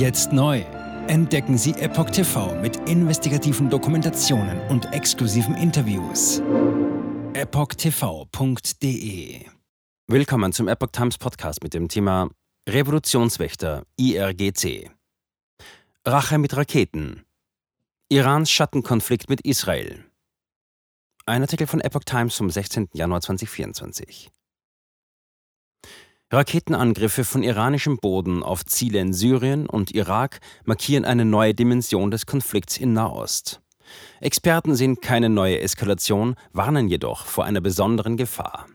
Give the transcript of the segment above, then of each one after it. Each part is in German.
Jetzt neu. Entdecken Sie Epoch TV mit investigativen Dokumentationen und exklusiven Interviews. EpochTV.de Willkommen zum Epoch Times Podcast mit dem Thema Revolutionswächter IRGC. Rache mit Raketen. Irans Schattenkonflikt mit Israel. Ein Artikel von Epoch Times vom 16. Januar 2024. Raketenangriffe von iranischem Boden auf Ziele in Syrien und Irak markieren eine neue Dimension des Konflikts in Nahost. Experten sehen keine neue Eskalation, warnen jedoch vor einer besonderen Gefahr.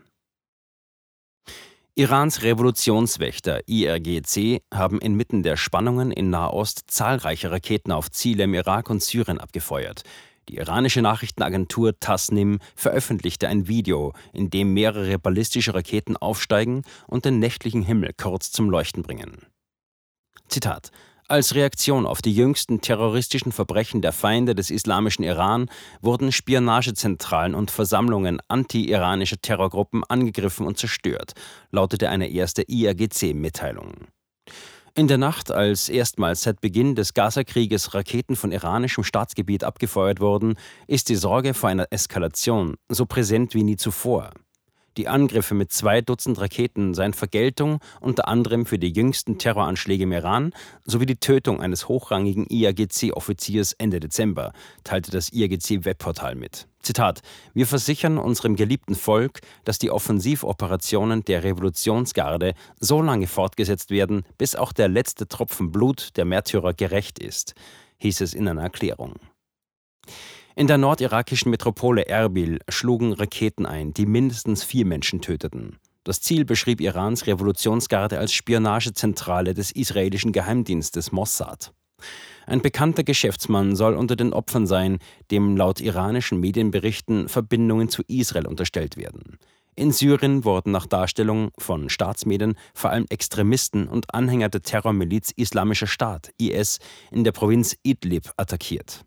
Irans Revolutionswächter IRGC haben inmitten der Spannungen in Nahost zahlreiche Raketen auf Ziele im Irak und Syrien abgefeuert, die iranische Nachrichtenagentur Tasnim veröffentlichte ein Video, in dem mehrere ballistische Raketen aufsteigen und den nächtlichen Himmel kurz zum Leuchten bringen. Zitat als Reaktion auf die jüngsten terroristischen Verbrechen der Feinde des islamischen Iran wurden Spionagezentralen und Versammlungen anti-iranischer Terrorgruppen angegriffen und zerstört, lautete eine erste IRGC-Mitteilung. In der Nacht, als erstmals seit Beginn des Gaza-Krieges Raketen von iranischem Staatsgebiet abgefeuert wurden, ist die Sorge vor einer Eskalation so präsent wie nie zuvor. Die Angriffe mit zwei Dutzend Raketen seien Vergeltung unter anderem für die jüngsten Terroranschläge im Iran sowie die Tötung eines hochrangigen IAGC-Offiziers Ende Dezember, teilte das IAGC-Webportal mit. Zitat: Wir versichern unserem geliebten Volk, dass die Offensivoperationen der Revolutionsgarde so lange fortgesetzt werden, bis auch der letzte Tropfen Blut der Märtyrer gerecht ist, hieß es in einer Erklärung. In der nordirakischen Metropole Erbil schlugen Raketen ein, die mindestens vier Menschen töteten. Das Ziel beschrieb Irans Revolutionsgarde als Spionagezentrale des israelischen Geheimdienstes Mossad. Ein bekannter Geschäftsmann soll unter den Opfern sein, dem laut iranischen Medienberichten Verbindungen zu Israel unterstellt werden. In Syrien wurden nach Darstellung von Staatsmedien vor allem Extremisten und Anhänger der Terrormiliz Islamischer Staat IS in der Provinz Idlib attackiert.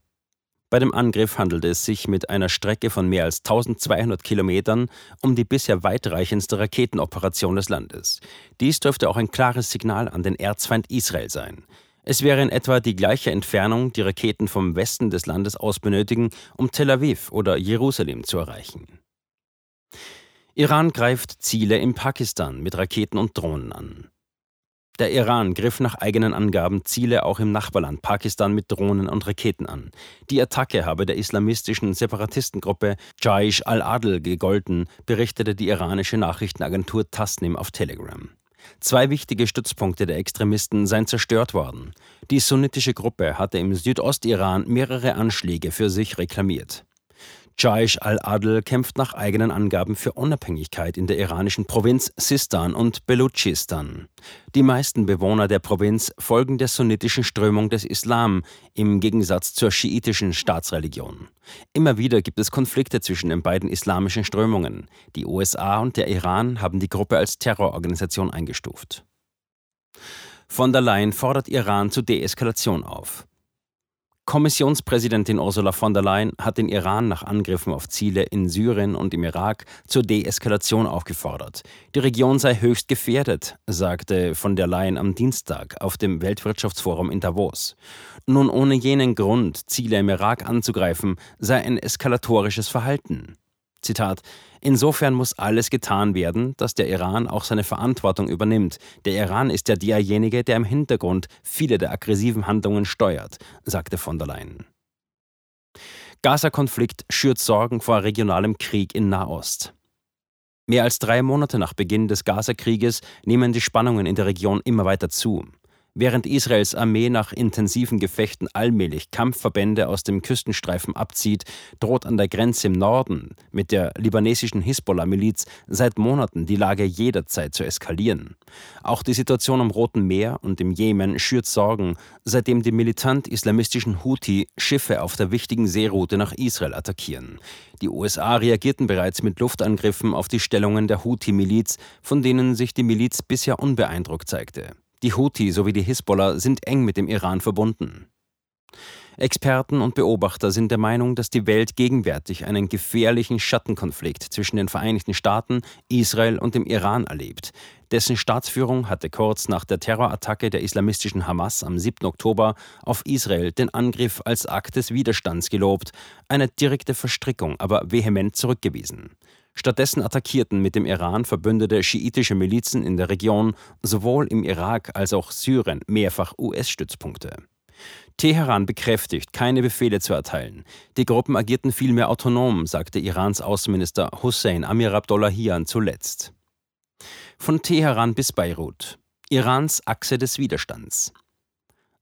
Bei dem Angriff handelte es sich mit einer Strecke von mehr als 1200 Kilometern um die bisher weitreichendste Raketenoperation des Landes. Dies dürfte auch ein klares Signal an den Erzfeind Israel sein. Es wäre in etwa die gleiche Entfernung, die Raketen vom Westen des Landes aus benötigen, um Tel Aviv oder Jerusalem zu erreichen. Iran greift Ziele in Pakistan mit Raketen und Drohnen an. Der Iran griff nach eigenen Angaben Ziele auch im Nachbarland Pakistan mit Drohnen und Raketen an. Die Attacke habe der islamistischen Separatistengruppe Jaish al-Adl gegolten, berichtete die iranische Nachrichtenagentur Tasnim auf Telegram. Zwei wichtige Stützpunkte der Extremisten seien zerstört worden. Die sunnitische Gruppe hatte im Südostiran mehrere Anschläge für sich reklamiert. Jaish al-Adl kämpft nach eigenen Angaben für Unabhängigkeit in der iranischen Provinz Sistan und Belutschistan. Die meisten Bewohner der Provinz folgen der sunnitischen Strömung des Islam im Gegensatz zur schiitischen Staatsreligion. Immer wieder gibt es Konflikte zwischen den beiden islamischen Strömungen. Die USA und der Iran haben die Gruppe als Terrororganisation eingestuft. Von der Leyen fordert Iran zur Deeskalation auf. Kommissionspräsidentin Ursula von der Leyen hat den Iran nach Angriffen auf Ziele in Syrien und im Irak zur Deeskalation aufgefordert. Die Region sei höchst gefährdet, sagte von der Leyen am Dienstag auf dem Weltwirtschaftsforum in Davos. Nun ohne jenen Grund, Ziele im Irak anzugreifen, sei ein eskalatorisches Verhalten. Zitat Insofern muss alles getan werden, dass der Iran auch seine Verantwortung übernimmt. Der Iran ist ja derjenige, der im Hintergrund viele der aggressiven Handlungen steuert, sagte von der Leyen. Gaza-Konflikt schürt Sorgen vor regionalem Krieg in Nahost. Mehr als drei Monate nach Beginn des Gaza-Krieges nehmen die Spannungen in der Region immer weiter zu. Während Israels Armee nach intensiven Gefechten allmählich Kampfverbände aus dem Küstenstreifen abzieht, droht an der Grenze im Norden mit der libanesischen Hisbollah-Miliz seit Monaten die Lage jederzeit zu eskalieren. Auch die Situation am Roten Meer und im Jemen schürt Sorgen, seitdem die militant-islamistischen Houthi Schiffe auf der wichtigen Seeroute nach Israel attackieren. Die USA reagierten bereits mit Luftangriffen auf die Stellungen der Houthi-Miliz, von denen sich die Miliz bisher unbeeindruckt zeigte. Die Houthi sowie die Hisbollah sind eng mit dem Iran verbunden. Experten und Beobachter sind der Meinung, dass die Welt gegenwärtig einen gefährlichen Schattenkonflikt zwischen den Vereinigten Staaten, Israel und dem Iran erlebt. Dessen Staatsführung hatte kurz nach der Terrorattacke der islamistischen Hamas am 7. Oktober auf Israel den Angriff als Akt des Widerstands gelobt, eine direkte Verstrickung aber vehement zurückgewiesen. Stattdessen attackierten mit dem Iran verbündete schiitische Milizen in der Region sowohl im Irak als auch Syrien mehrfach US-Stützpunkte. Teheran bekräftigt, keine Befehle zu erteilen. Die Gruppen agierten vielmehr autonom, sagte Irans Außenminister Hussein Amir Abdollahian zuletzt. Von Teheran bis Beirut. Irans Achse des Widerstands.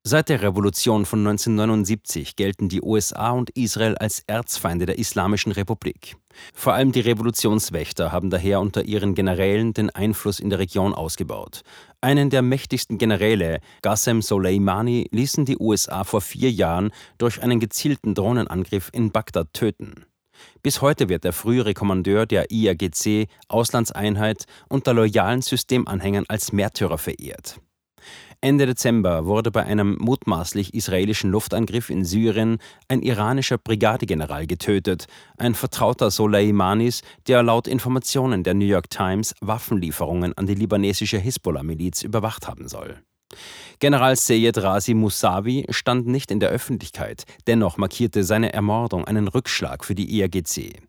Seit der Revolution von 1979 gelten die USA und Israel als Erzfeinde der Islamischen Republik. Vor allem die Revolutionswächter haben daher unter ihren Generälen den Einfluss in der Region ausgebaut. Einen der mächtigsten Generäle, Qasem Soleimani, ließen die USA vor vier Jahren durch einen gezielten Drohnenangriff in Bagdad töten. Bis heute wird der frühere Kommandeur der IRGC Auslandseinheit unter loyalen Systemanhängern als Märtyrer verehrt. Ende Dezember wurde bei einem mutmaßlich israelischen Luftangriff in Syrien ein iranischer Brigadegeneral getötet, ein Vertrauter Soleimanis, der laut Informationen der New York Times Waffenlieferungen an die libanesische Hisbollah-Miliz überwacht haben soll. General Seyed Razi Mousavi stand nicht in der Öffentlichkeit, dennoch markierte seine Ermordung einen Rückschlag für die IRGC.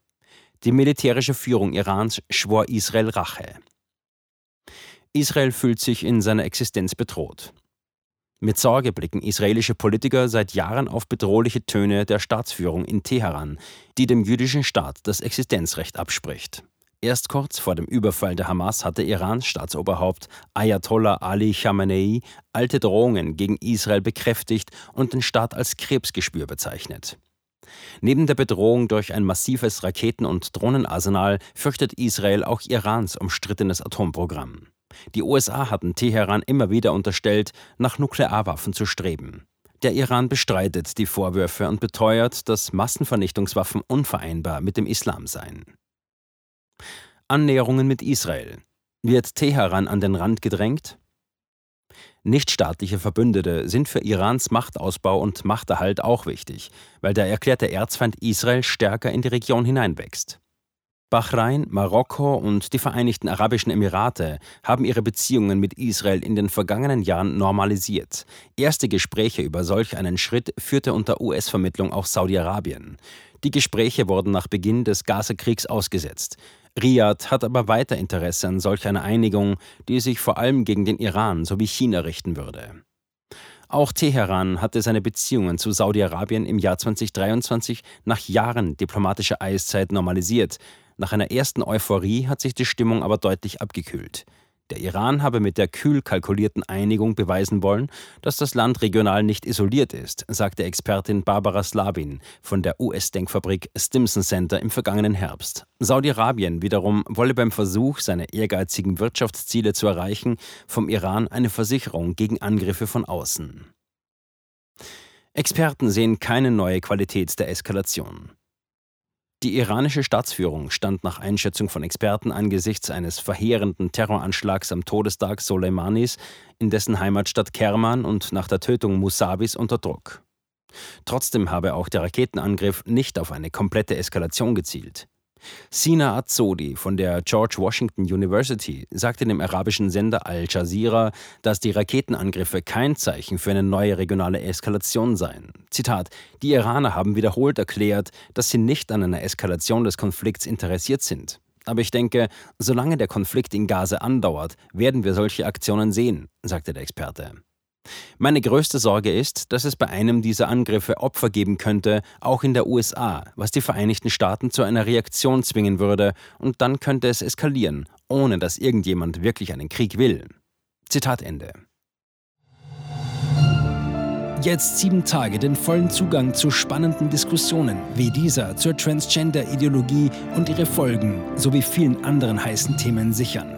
Die militärische Führung Irans schwor Israel Rache. Israel fühlt sich in seiner Existenz bedroht. Mit Sorge blicken israelische Politiker seit Jahren auf bedrohliche Töne der Staatsführung in Teheran, die dem jüdischen Staat das Existenzrecht abspricht. Erst kurz vor dem Überfall der Hamas hatte Irans Staatsoberhaupt Ayatollah Ali Khamenei alte Drohungen gegen Israel bekräftigt und den Staat als Krebsgespür bezeichnet. Neben der Bedrohung durch ein massives Raketen- und Drohnenarsenal fürchtet Israel auch Irans umstrittenes Atomprogramm. Die USA hatten Teheran immer wieder unterstellt, nach Nuklearwaffen zu streben. Der Iran bestreitet die Vorwürfe und beteuert, dass Massenvernichtungswaffen unvereinbar mit dem Islam seien. Annäherungen mit Israel. Wird Teheran an den Rand gedrängt? Nichtstaatliche Verbündete sind für Irans Machtausbau und Machterhalt auch wichtig, weil der erklärte Erzfeind Israel stärker in die Region hineinwächst. Bahrain, Marokko und die Vereinigten Arabischen Emirate haben ihre Beziehungen mit Israel in den vergangenen Jahren normalisiert. Erste Gespräche über solch einen Schritt führte unter US-Vermittlung auch Saudi-Arabien. Die Gespräche wurden nach Beginn des Gaza-Kriegs ausgesetzt. Riyadh hat aber weiter Interesse an solch einer Einigung, die sich vor allem gegen den Iran sowie China richten würde. Auch Teheran hatte seine Beziehungen zu Saudi-Arabien im Jahr 2023 nach Jahren diplomatischer Eiszeit normalisiert. Nach einer ersten Euphorie hat sich die Stimmung aber deutlich abgekühlt. Der Iran habe mit der kühl kalkulierten Einigung beweisen wollen, dass das Land regional nicht isoliert ist, sagte Expertin Barbara Slavin von der US-Denkfabrik Stimson Center im vergangenen Herbst. Saudi-Arabien wiederum wolle beim Versuch, seine ehrgeizigen Wirtschaftsziele zu erreichen, vom Iran eine Versicherung gegen Angriffe von außen. Experten sehen keine neue Qualität der Eskalation. Die iranische Staatsführung stand nach Einschätzung von Experten angesichts eines verheerenden Terroranschlags am Todestag Soleimanis in dessen Heimatstadt Kerman und nach der Tötung Musabis unter Druck. Trotzdem habe auch der Raketenangriff nicht auf eine komplette Eskalation gezielt. Sina Azzodi von der George Washington University sagte dem arabischen Sender Al Jazeera, dass die Raketenangriffe kein Zeichen für eine neue regionale Eskalation seien. Zitat: Die Iraner haben wiederholt erklärt, dass sie nicht an einer Eskalation des Konflikts interessiert sind. Aber ich denke, solange der Konflikt in Gaza andauert, werden wir solche Aktionen sehen, sagte der Experte. Meine größte Sorge ist, dass es bei einem dieser Angriffe Opfer geben könnte, auch in der USA, was die Vereinigten Staaten zu einer Reaktion zwingen würde, und dann könnte es eskalieren, ohne dass irgendjemand wirklich einen Krieg will. Zitat Ende. Jetzt sieben Tage den vollen Zugang zu spannenden Diskussionen wie dieser zur Transgender-Ideologie und ihre Folgen sowie vielen anderen heißen Themen sichern.